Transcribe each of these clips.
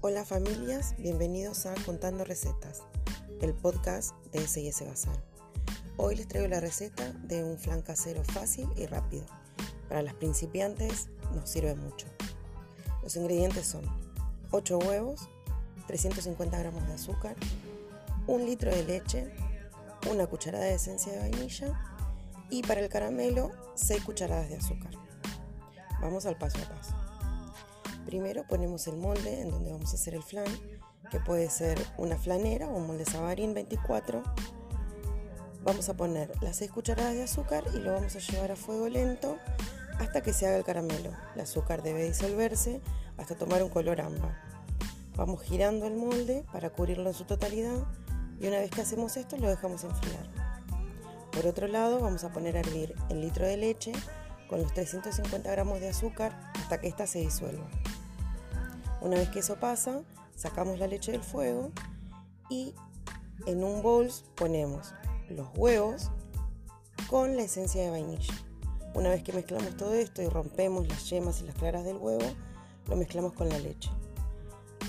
Hola familias, bienvenidos a Contando Recetas, el podcast de S&S Bazar. Hoy les traigo la receta de un flan casero fácil y rápido. Para las principiantes nos sirve mucho. Los ingredientes son 8 huevos, 350 gramos de azúcar, 1 litro de leche, una cucharada de esencia de vainilla y para el caramelo 6 cucharadas de azúcar. Vamos al paso a paso. Primero ponemos el molde en donde vamos a hacer el flan, que puede ser una flanera o un molde sabarín 24. Vamos a poner las 6 cucharadas de azúcar y lo vamos a llevar a fuego lento hasta que se haga el caramelo. El azúcar debe disolverse hasta tomar un color ámbar. Vamos girando el molde para cubrirlo en su totalidad y una vez que hacemos esto lo dejamos enfriar. Por otro lado vamos a poner a hervir el litro de leche con los 350 gramos de azúcar hasta que ésta se disuelva. Una vez que eso pasa, sacamos la leche del fuego y en un bowl ponemos los huevos con la esencia de vainilla. Una vez que mezclamos todo esto y rompemos las yemas y las claras del huevo, lo mezclamos con la leche.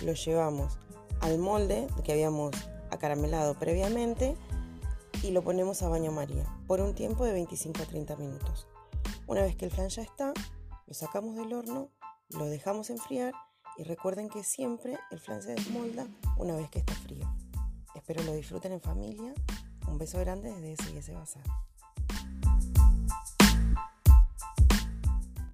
Lo llevamos al molde que habíamos acaramelado previamente y lo ponemos a baño María por un tiempo de 25 a 30 minutos. Una vez que el flan ya está, lo sacamos del horno, lo dejamos enfriar y recuerden que siempre el flan se desmolda una vez que está frío. Espero lo disfruten en familia. Un beso grande desde ese bazar.